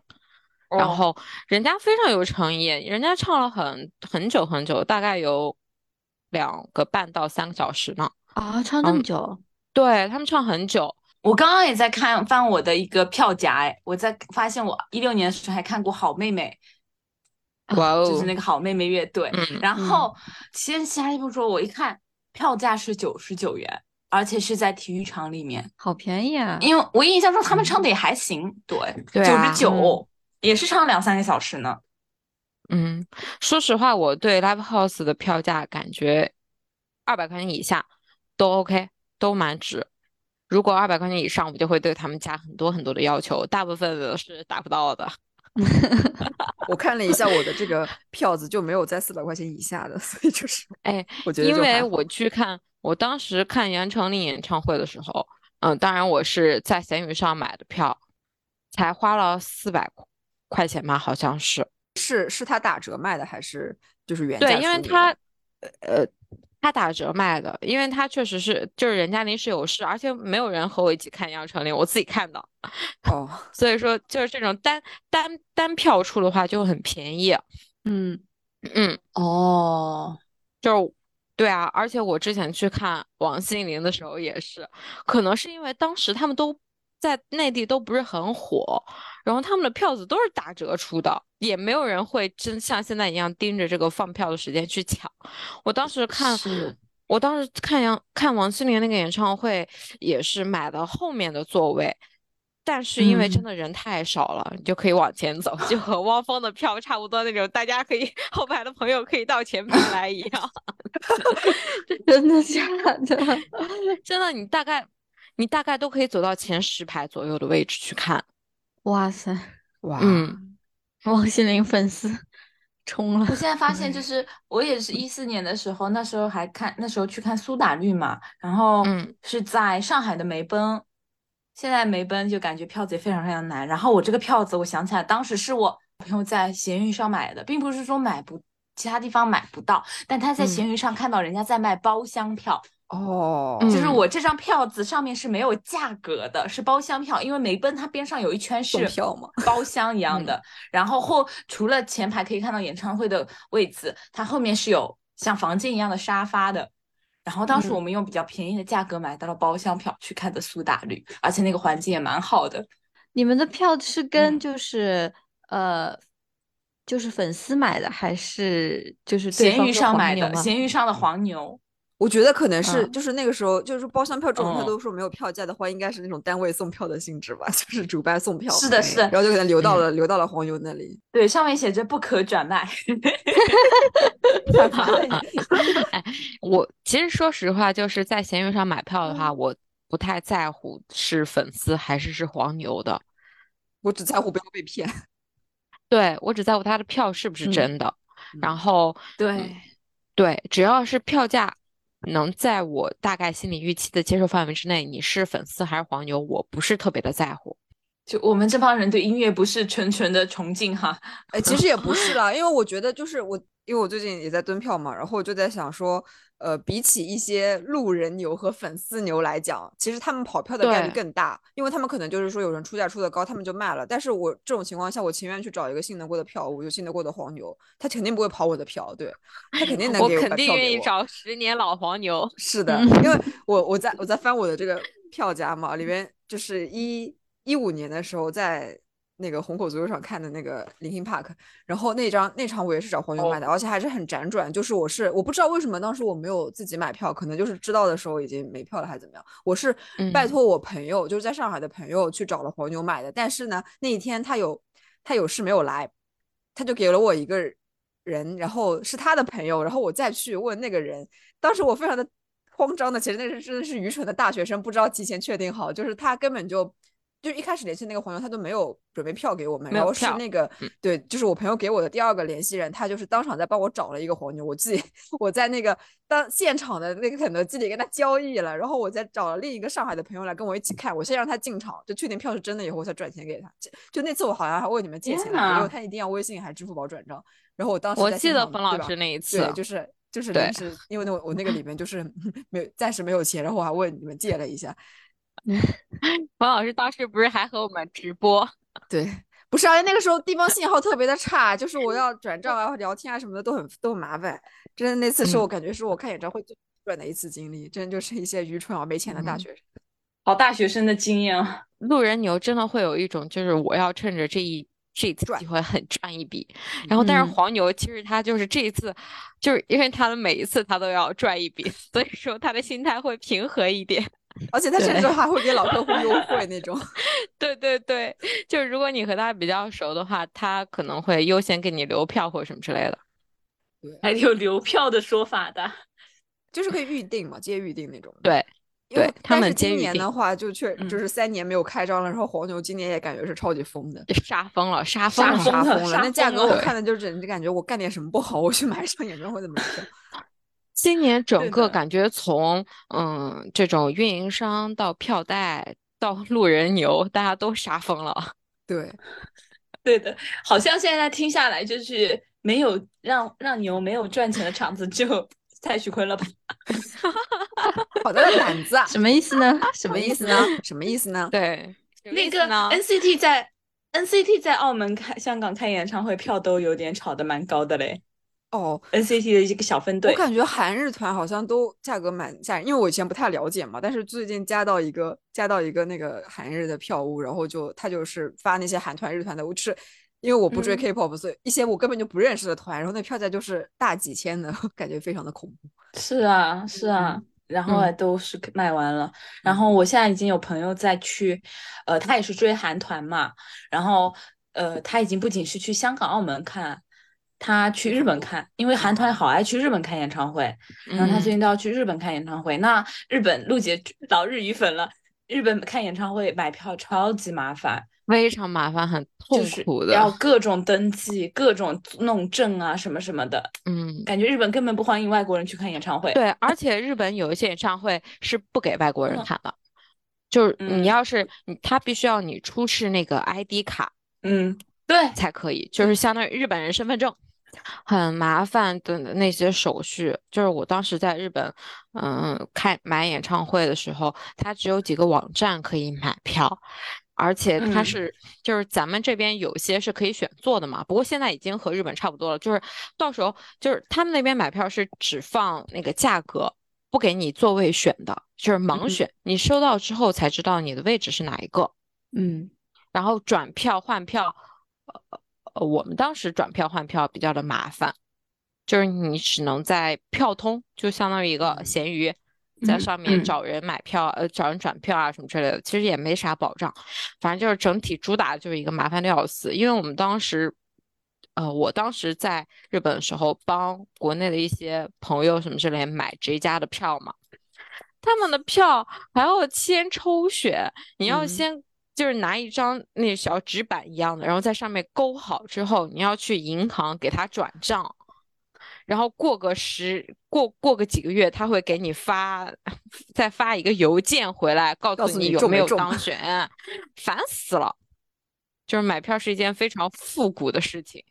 然后人家非常有诚意，人家唱了很很久很久，大概有。两个半到三个小时呢啊，唱那么久？对他们唱很久。我刚刚也在看翻我的一个票夹，哎，我在发现我一六年的时候还看过好妹妹，哇哦，就是那个好妹妹乐队。然后先先不说，我一看票价是九十九元，而且是在体育场里面，好便宜啊！因为我印象中他们唱的也还行，对，九十九也是唱两三个小时呢。嗯，说实话，我对 Live House 的票价感觉二百块钱以下都 OK，都蛮值。如果二百块钱以上，我就会对他们加很多很多的要求，大部分的是达不到的。我看了一下我的这个票子，就没有在四百块钱以下的，所以就是哎，我觉得因为我去看，我当时看杨丞琳演唱会的时候，嗯，当然我是在闲鱼上买的票，才花了四百块钱吧，好像是。是是他打折卖的还是就是原价？对，因为他呃他打折卖的，因为他确实是就是人家临时有事，而且没有人和我一起看《杨丞琳》，我自己看的。哦，所以说就是这种单单单票出的话就很便宜。嗯嗯哦，就是对啊，而且我之前去看王心凌的时候也是，可能是因为当时他们都在内地都不是很火，然后他们的票子都是打折出的，也没有人会真像现在一样盯着这个放票的时间去抢。我当时看，我当时看杨看王心凌那个演唱会也是买的后面的座位。但是因为真的人太少了，你就可以往前走，就和汪峰的票差不多那种，大家可以后排的朋友可以到前排来一样。真的假的？真的，你大概你大概都可以走到前十排左右的位置去看。哇塞，哇，嗯，王心凌粉丝冲了。我现在发现，就是我也是一四年的时候，那时候还看，那时候去看苏打绿嘛，然后是在上海的梅奔。现在梅奔就感觉票子也非常非常难，然后我这个票子，我想起来当时是我朋友在闲鱼上买的，并不是说买不其他地方买不到，但他在闲鱼上看到人家在卖包厢票哦，就是我这张票子上面是没有价格的，是包厢票，因为梅奔它边上有一圈是票嘛，包厢一样的，然后后除了前排可以看到演唱会的位置，它后面是有像房间一样的沙发的。然后当时我们用比较便宜的价格买到了包厢票去看的苏打绿，而且那个环境也蛮好的。你们的票是跟就是呃，就是粉丝买的，还是就是闲鱼上买的？闲鱼上的黄牛。我觉得可能是，就是那个时候，就是包厢票这种票都说没有票价的话，应该是那种单位送票的性质吧，就是主办送票。是的，是的，然后就可能留到了留到了黄牛那里。对，上面写着不可转卖。我其实说实话，就是在闲鱼上买票的话，我不太在乎是粉丝还是是黄牛的，我只在乎不要被骗。对我只在乎他的票是不是真的，然后对对，只要是票价。能在我大概心理预期的接受范围之内，你是粉丝还是黄牛，我不是特别的在乎。就我们这帮人对音乐不是纯纯的崇敬哈，哎，其实也不是啦，因为我觉得就是我，因为我最近也在蹲票嘛，然后我就在想说。呃，比起一些路人牛和粉丝牛来讲，其实他们跑票的概率更大，因为他们可能就是说有人出价出的高，他们就卖了。但是我这种情况下，我情愿去找一个信得过的票，我就信得过的黄牛，他肯定不会跑我的票，对 他肯定能给我肯定愿意找十年老黄牛。是的，因为我我在我在翻我的这个票夹嘛，里面就是一一五年的时候在。那个虹口足球场看的那个 Linkin Park，然后那张那场我也是找黄牛买的，而且还是很辗转。就是我是我不知道为什么当时我没有自己买票，可能就是知道的时候已经没票了还是怎么样。我是拜托我朋友，就是在上海的朋友去找了黄牛买的。但是呢，那一天他有他有事没有来，他就给了我一个人，然后是他的朋友，然后我再去问那个人。当时我非常的慌张的，其实那是真的是愚蠢的大学生，不知道提前确定好，就是他根本就。就一开始联系那个黄牛，他都没有准备票给我们，然后是那个对，就是我朋友给我的第二个联系人，他就是当场在帮我找了一个黄牛，我自己我在那个当现场的那个肯德基里跟他交易了，然后我再找了另一个上海的朋友来跟我一起看，我先让他进场，就确定票是真的以后，我才转钱给他。就那次我好像还问你们借钱，因为他一定要微信还是支付宝转账，然后我当时我记得冯老师那一次，对，就是就是临时，因为那我那个里面就是 没有暂时没有钱，然后我还问你们借了一下。王老师当时不是还和我们直播？对，不是啊，那个时候地方信号特别的差，就是我要转账啊、聊天啊什么的都很都很麻烦。真的，那次是我感觉是我看演唱会最赚的一次经历，真的就是一些愚蠢啊、没钱的大学生。好大学生的经验啊！路人牛真的会有一种，就是我要趁着这一这一次机会很赚一笔。然后，但是黄牛其实他就是这一次，就是因为他的每一次他都要赚一笔，所以说他的心态会平和一点。而且他甚至还会给老客户优惠 那种，对对对，就是如果你和他比较熟的话，他可能会优先给你留票或者什么之类的。对，还有留票的说法的，就是可以预定嘛，接预定那种。对，对他们今年的话，就确就是三年没有开张了，然后黄牛今年也感觉是超级疯的，杀疯了，杀疯了，杀疯了。那价格我看的就是感觉我干点什么不好，我去买一场演唱会的门票。今年整个感觉从嗯这种运营商到票代到路人牛，大家都杀疯了。对，对的，好像现在听下来就是没有让让牛没有赚钱的场子，就 蔡徐坤了吧？好大的胆子啊！什么意思呢？什么意思呢？什么意思呢？对，那个 NCT 在 NCT 在澳门开、香港开演唱会，票都有点炒的蛮高的嘞。哦，NCT 的一个小分队，我感觉韩日团好像都价格蛮吓人，因为我以前不太了解嘛，但是最近加到一个加到一个那个韩日的票务，然后就他就是发那些韩团日团的，我是因为我不追 K-pop，所以一些我根本就不认识的团，然后那票价就是大几千的，感觉非常的恐怖。是啊，是啊，然后都是卖完了，然后我现在已经有朋友在去，呃，他也是追韩团嘛，然后呃，他已经不仅是去香港、澳门看。他去日本看，因为韩团好爱去日本看演唱会，然后他最近都要去日本看演唱会。那日本陆姐老日语粉了，日本看演唱会买票超级麻烦，非常麻烦，很痛苦的，要各种登记、各种弄证啊什么什么的。嗯，感觉日本根本不欢迎外国人去看演唱会。对，而且日本有一些演唱会是不给外国人看的，就是你要是你，他必须要你出示那个 ID 卡，嗯，对，才可以，就是相当于日本人身份证。很麻烦的那些手续，就是我当时在日本，嗯，开买演唱会的时候，它只有几个网站可以买票，而且它是就是咱们这边有些是可以选座的嘛，不过现在已经和日本差不多了，就是到时候就是他们那边买票是只放那个价格，不给你座位选的，就是盲选，你收到之后才知道你的位置是哪一个，嗯，然后转票换票，呃。我们当时转票换票比较的麻烦，就是你只能在票通，就相当于一个闲鱼，在上面找人买票，呃，找人转票啊什么之类的，其实也没啥保障。反正就是整体主打就是一个麻烦的要死。因为我们当时，呃，我当时在日本的时候，帮国内的一些朋友什么之类买这家的票嘛，他们的票还要先抽选，你要先。就是拿一张那小纸板一样的，然后在上面勾好之后，你要去银行给他转账，然后过个十过过个几个月，他会给你发 再发一个邮件回来，告诉你有没有当 选，烦死了。就是买票是一件非常复古的事情，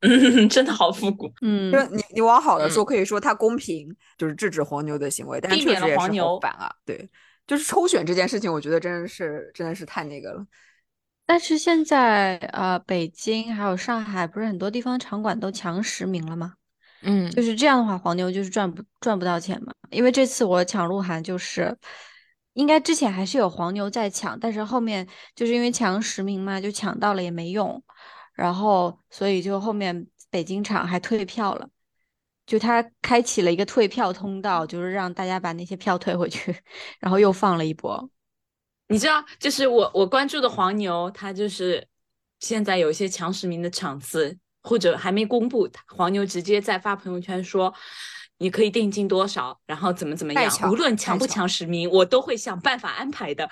嗯，真的好复古。嗯，就是你你往好的说，可以说它公平，就是制止黄牛的行为，但是确实也是好反啊，对。就是抽选这件事情，我觉得真的是真的是太那个了。但是现在呃，北京还有上海，不是很多地方场馆都强实名了吗？嗯，就是这样的话，黄牛就是赚不赚不到钱嘛。因为这次我抢鹿晗，就是应该之前还是有黄牛在抢，但是后面就是因为强实名嘛，就抢到了也没用，然后所以就后面北京场还退票了。就他开启了一个退票通道，就是让大家把那些票退回去，然后又放了一波。你知道，就是我我关注的黄牛，他就是现在有一些强实名的场次，或者还没公布，黄牛直接在发朋友圈说，你可以定金多少，然后怎么怎么样，无论强不强实名，我都会想办法安排的。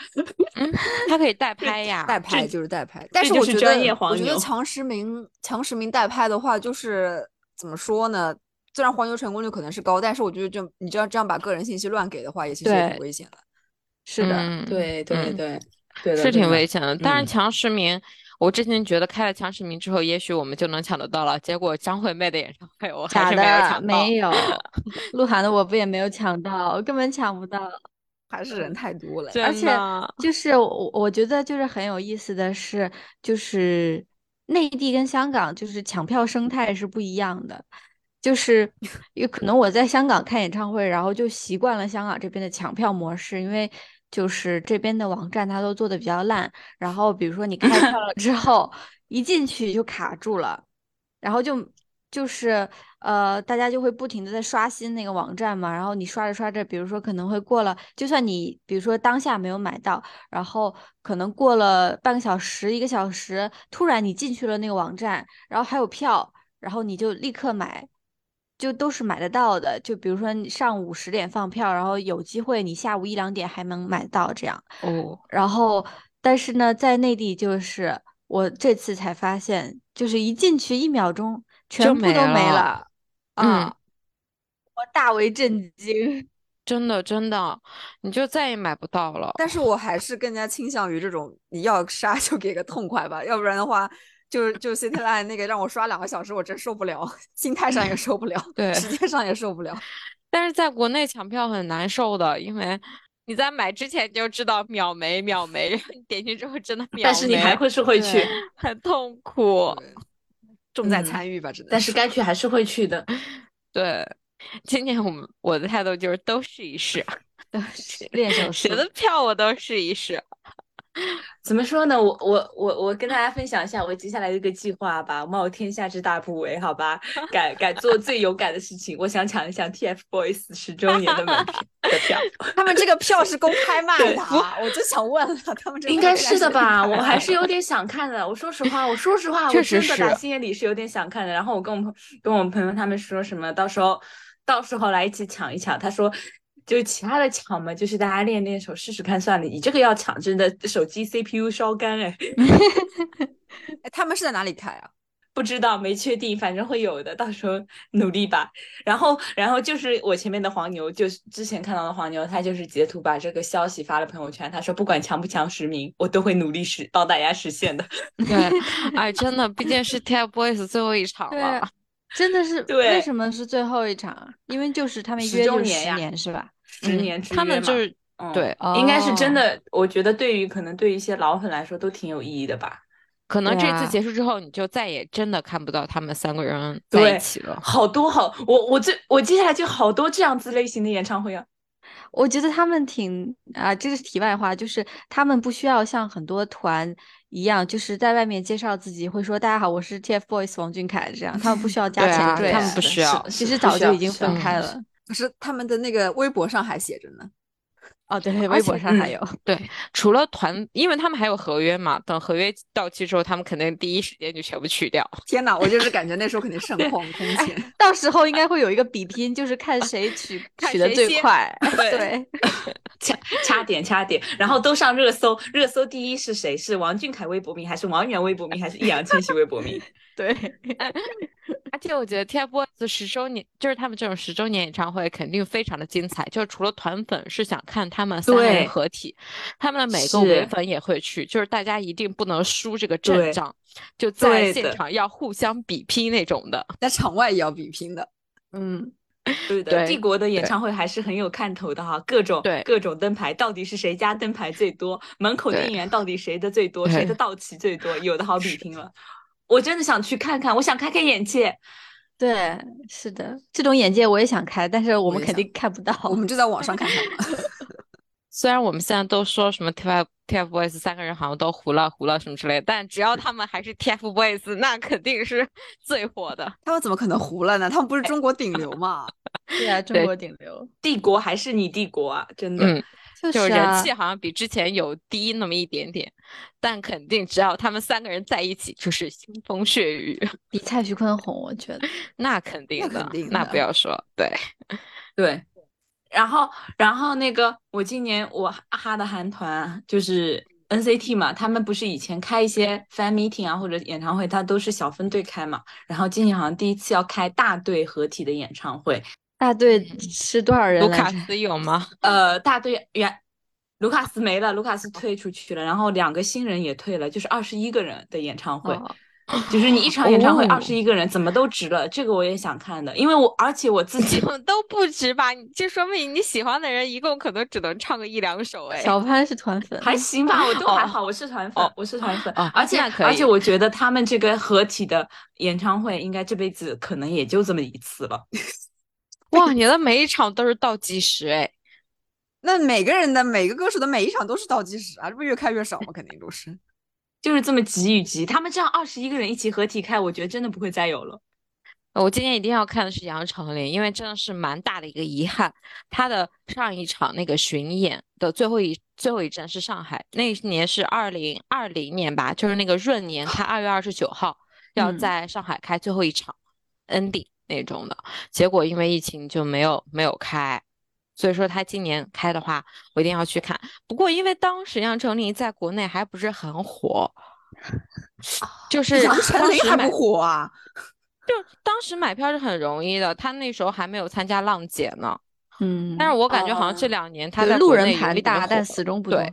他可以代拍呀，代拍就是代拍，但是我觉得我觉得强实名强实名代拍的话，就是怎么说呢？虽然黄牛成功率可能是高，但是我觉得就你知道这样把个人信息乱给的话，也其实也挺危险的。是的，对对对对，是挺危险的。但是强实名，我之前觉得开了强实名之后，也许我们就能抢得到了。结果张惠妹的演唱会我还是没有抢到。没有，鹿晗的我不也没有抢到，根本抢不到，还是人太多了。而且就是我我觉得就是很有意思的是，就是内地跟香港就是抢票生态是不一样的。就是有可能我在香港看演唱会，然后就习惯了香港这边的抢票模式，因为就是这边的网站它都做的比较烂，然后比如说你开票了之后，一进去就卡住了，然后就就是呃，大家就会不停的在刷新那个网站嘛，然后你刷着刷着，比如说可能会过了，就算你比如说当下没有买到，然后可能过了半个小时、一个小时，突然你进去了那个网站，然后还有票，然后你就立刻买。就都是买得到的，就比如说你上午十点放票，然后有机会你下午一两点还能买到这样。哦，然后但是呢，在内地就是我这次才发现，就是一进去一秒钟全部都没了。嗯，我大为震惊，真的真的，你就再也买不到了。但是我还是更加倾向于这种，你要杀就给个痛快吧，要不然的话。就是就 Cityline 那个让我刷两个小时，我真受不了，心态上也受不了，对，时间上也受不了。但是在国内抢票很难受的，因为你在买之前就知道秒没秒没，点进去之后真的秒没。但是你还会是会去，很痛苦。重在参与吧，只能。但是该去还是会去的。对，今年我们我的态度就是都试一试，都试练手，谁的票我都试一试。怎么说呢？我我我我跟大家分享一下我接下来的一个计划吧。冒天下之大不韪，好吧，敢敢做最勇敢的事情。我想抢一抢 TFBOYS 十周年的门 票的票。他们这个票是公开卖的，我就想问了，他们这应该是的吧？我还是有点想看的。我说实话，我说实话，我真的打心眼里是有点想看的。然后我跟我们跟我们朋友他们说什么，到时候到时候来一起抢一抢。他说。就其他的抢嘛，就是大家练练手试试看算了。你这个要抢，真的手机 CPU 烧干哎。哎，他们是在哪里开啊？不知道，没确定，反正会有的，到时候努力吧。然后，然后就是我前面的黄牛，就是之前看到的黄牛，他就是截图把这个消息发了朋友圈，他说不管强不强实名，我都会努力实帮大家实现的。对，哎，真的，毕竟是 TFBOYS 最后一场了。真的是，对为什么是最后一场？因为就是他们约就十年是吧？十年之约他们就是对，应该是真的。我觉得对于可能对于一些老粉来说都挺有意义的吧。可能这次结束之后，你就再也真的看不到他们三个人在一起了。好多好，我我这我接下来就好多这样子类型的演唱会啊。我觉得他们挺啊，这个是题外话，就是他们不需要像很多团。一样，就是在外面介绍自己，会说大家好，我是 TFBOYS 王俊凯这样，他们不需要加前缀，他们不需要，其实早就已经分开了。可是他们的那个微博上还写着呢。哦，对，微博上还有。对，除了团，因为他们还有合约嘛，等合约到期之后，他们肯定第一时间就全部去掉。天哪，我就是感觉那时候肯定 盛况空前。到时候应该会有一个比拼，就是看谁取 取的最快。对，掐掐点掐点，然后都上热搜，热搜第一是谁？是王俊凯微博名，还是王源微博名，还是易烊千玺微博名？对。而且我觉得 TFBOYS 十周年，就是他们这种十周年演唱会，肯定非常的精彩。就是除了团粉是想看他们三人合体，他们的每个唯粉也会去。就是大家一定不能输这个阵仗，就在现场要互相比拼那种的，在场外也要比拼的。嗯，对的。帝国的演唱会还是很有看头的哈，各种对各种灯牌，到底是谁家灯牌最多？门口店员到底谁的最多？谁的道旗最多？有的好比拼了。我真的想去看看，我想开开眼界。对，是的，这种眼界我也想开，但是我们肯定看不到，我们就在网上看看嘛。虽然我们现在都说什么 TF TFBOYS 三个人好像都糊了糊了什么之类的，但只要他们还是 TFBOYS，那肯定是 最火的。他们怎么可能糊了呢？他们不是中国顶流嘛？对啊，中国顶流，帝国还是你帝国啊！真的。就是人气好像比之前有低那么一点点，但肯定只要他们三个人在一起，就是腥风血雨，比蔡徐坤红，我觉得 那肯定的，那不要说，对对。然后，然后那个我今年我哈的韩团就是 NCT 嘛，他们不是以前开一些 fan meeting 啊或者演唱会，他都是小分队开嘛，然后今年好像第一次要开大队合体的演唱会。大队是多少人？卢卡斯有吗？呃，大队原卢卡斯没了，卢卡斯退出去了，然后两个新人也退了，就是二十一个人的演唱会，就是你一场演唱会二十一个人，怎么都值了。这个我也想看的，因为我而且我自己都不值吧？就说明你喜欢的人一共可能只能唱个一两首。哎，小潘是团粉，还行吧，我都还好，我是团粉，我是团粉，而且而且我觉得他们这个合体的演唱会，应该这辈子可能也就这么一次了。哇，你的每一场都是倒计时哎，那每个人的每个歌手的每一场都是倒计时啊，这不越开越少吗？肯定都是，就是这么急与急。他们这样二十一个人一起合体开，我觉得真的不会再有了。我今天一定要看的是杨丞琳，因为真的是蛮大的一个遗憾，他的上一场那个巡演的最后一最后一站是上海，那一年是二零二零年吧，就是那个闰年，他二月二十九号 要在上海开最后一场 ending。那种的结果，因为疫情就没有没有开，所以说他今年开的话，我一定要去看。不过因为当时杨丞琳在国内还不是很火，就是杨丞琳还不火啊，就当时买票是很容易的，他那时候还没有参加浪姐呢。嗯，但是我感觉好像这两年他在路人盘大，但始终不对。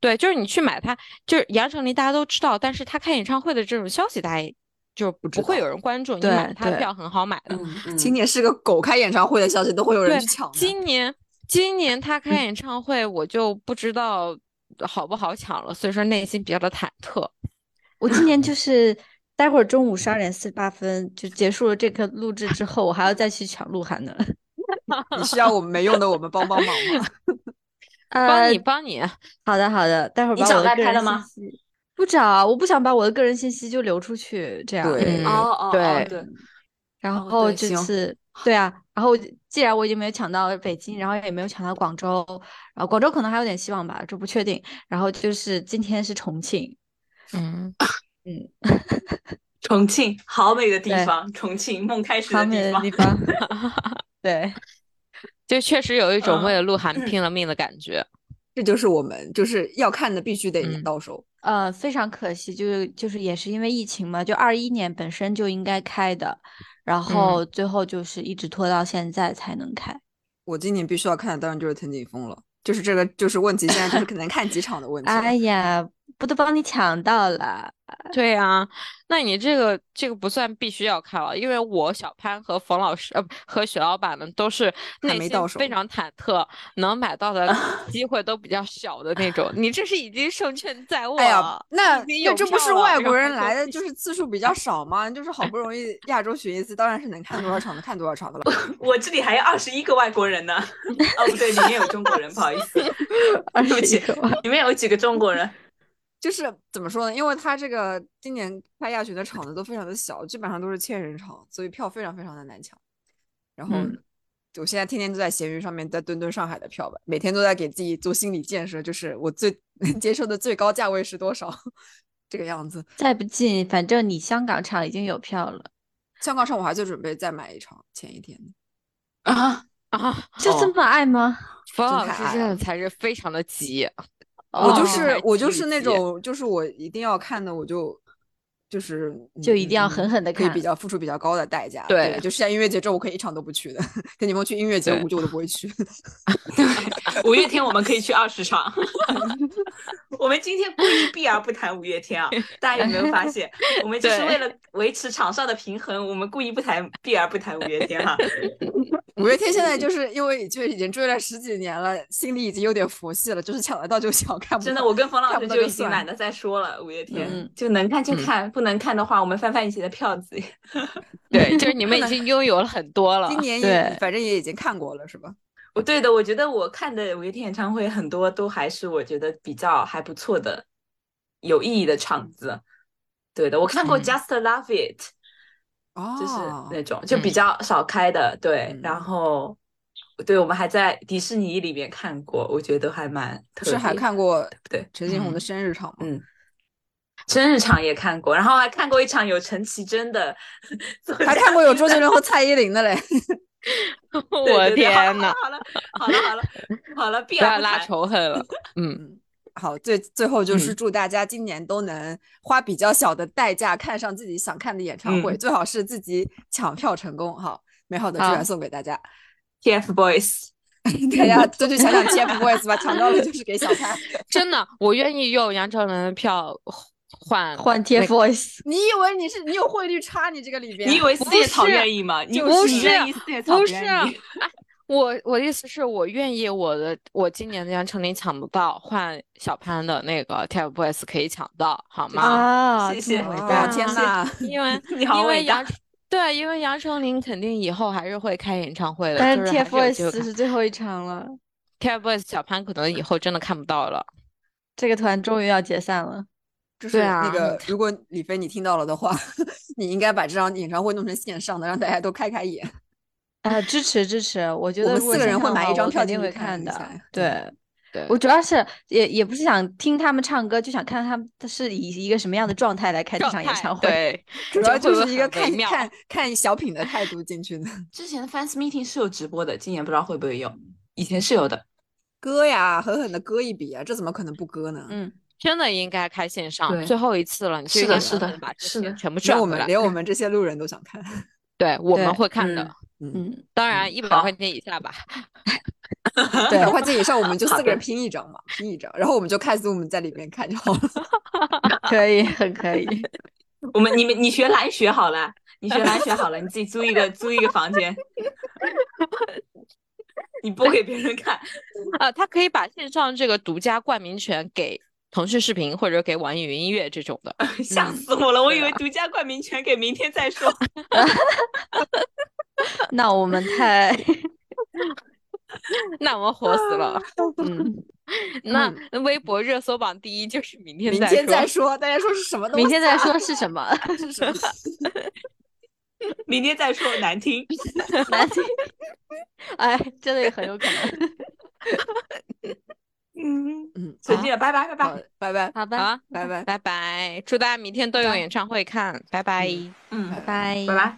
对，就是你去买他，就是杨丞琳大家都知道，但是他开演唱会的这种消息大家就不会有人关注。你买他票很好买的。今年是个狗开演唱会的消息，都会有人去抢。今年今年他开演唱会，我就不知道好不好抢了，所以说内心比较的忐忑。我今年就 是待会儿中午十二点四十八分就结束了这个录制之后，我还要再去抢鹿晗的。你需要我们没用的我们帮帮忙吗？帮你帮你。好的好的，待会儿你找外拍了吗？不找，我不想把我的个人信息就流出去，这样。对，哦哦对对。然后这次，对啊，然后既然我已经没有抢到北京，然后也没有抢到广州，然后广州可能还有点希望吧，这不确定。然后就是今天是重庆，嗯嗯，重庆好美的地方，重庆梦开始的地方，对，就确实有一种为了鹿晗拼了命的感觉。这就是我们就是要看的，必须得到手。呃，非常可惜，就是就是也是因为疫情嘛，就二一年本身就应该开的，然后最后就是一直拖到现在才能开。我今年必须要看的当然就是藤井风了，就是这个就是问题，现在就是可能看几场的问题。哎呀。不都帮你抢到了？对呀，那你这个这个不算必须要看了，因为我小潘和冯老师呃和许老板呢都是内心非常忐忑，能买到的 机会都比较小的那种。你这是已经胜券在握。哎呀，那那这不是外国人来的，就是次数比较少吗？就是好不容易亚洲巡一次，当然是能看多少场的看多少场的了。我这里还有二十一个外国人呢。哦，不对，里面有中国人，不好意思，对不起，里面有几个中国人。就是怎么说呢？因为他这个今年开亚巡的场子都非常的小，基本上都是千人场，所以票非常非常的难抢。然后我现在天天都在闲鱼上面在蹲蹲上海的票吧，每天都在给自己做心理建设，就是我最能 接受的最高价位是多少这个样子。再不济，反正你香港场已经有票了，香港场我还在准备再买一场，前一天啊啊，就这么爱吗？冯老师真的才是非常的急。我就是我就是那种，就是我一定要看的，我就就是就一定要狠狠的可以比较付出比较高的代价。对，就像音乐节这，我可以一场都不去的。跟你们去音乐节，我估计我都不会去。五月天我们可以去二十场。我们今天故意避而不谈五月天啊，大家有没有发现？我们就是为了维持场上的平衡，我们故意不谈，避而不谈五月天哈。五月天现在就是因为就已经追了十几年了，心里已经有点佛系了，就是抢得到就抢，看不真的，我跟冯老师就已经懒得再说了。五月天就能看就看，不能看的话，我们翻翻以前的票子。对，就是你们已经拥有了很多了。今年也反正也已经看过了，是吧？我对的，我觉得我看的五月天演唱会很多都还是我觉得比较还不错的，有意义的场子。对的，我看过 Just Love It。哦，就是那种就比较少开的，对。然后，对我们还在迪士尼里面看过，我觉得还蛮。是还看过对？陈星红的生日场吗？嗯，生日场也看过，然后还看过一场有陈绮贞的，还看过有周杰伦和 蔡依林的嘞。我天呐！好了好了好了好了，不要拉仇恨了。嗯。好，最最后就是祝大家今年都能花比较小的代价看上自己想看的演唱会，最好是自己抢票成功。好，美好的祝愿送给大家。TFBOYS，大家都去想想 TFBOYS 吧，抢到了就是给小潘。真的，我愿意用杨丞琳的票换换 TFBOYS。你以为你是你有汇率差？你这个里边，你以为四叶草愿意吗？你不是四叶草不是。我我的意思是我愿意我的我今年的杨丞琳抢不到，换小潘的那个 TFBOYS 可以抢到，好吗？啊，谢谢，天呐，因为你好伟大。对，因为杨丞琳肯定以后还是会开演唱会的，但是 TFBOYS 是最后一场了，TFBOYS 小潘可能以后真的看不到了，这个团终于要解散了。就是那个，如果李飞你听到了的话，你应该把这场演唱会弄成线上的，让大家都开开眼。啊，支持支持！我觉得我们四个人会买一张票定会看的。对，对我主要是也也不是想听他们唱歌，就想看他们是以一个什么样的状态来开这场演唱会。对，主要就是一个看看看小品的态度进去的。之前的 fans meeting 是有直播的，今年不知道会不会有，以前是有的。割呀，狠狠的割一笔啊！这怎么可能不割呢？嗯，真的应该开线上，最后一次了。是的，是的，是的，全部赚我们连我们这些路人都想看。对，我们会看的。嗯，当然一百块钱以下吧。对，百块钱以上我们就 四个人拼一张嘛，拼一张，然后我们就开 Zoom 在里面看就好了。可以，很可以。我们你们你学蓝学好了，你学蓝学好了，你自己租一个租一个房间，你播给别人看啊。他可以把线上这个独家冠名权给腾讯视频或者给网易云音乐这种的，吓死我了！我以为独家冠名权给明天再说。那我们太，那我们活死了。嗯。那微博热搜榜第一就是明天明天再说，大家说是什么东西？明天再说是什么？是什么？明天再说难听，难听。哎，真的也很有可能。嗯嗯，再见，拜拜拜拜。拜拜，好好，拜拜。拜拜，祝大家明天都有演唱会看，拜拜，嗯，拜拜。拜拜。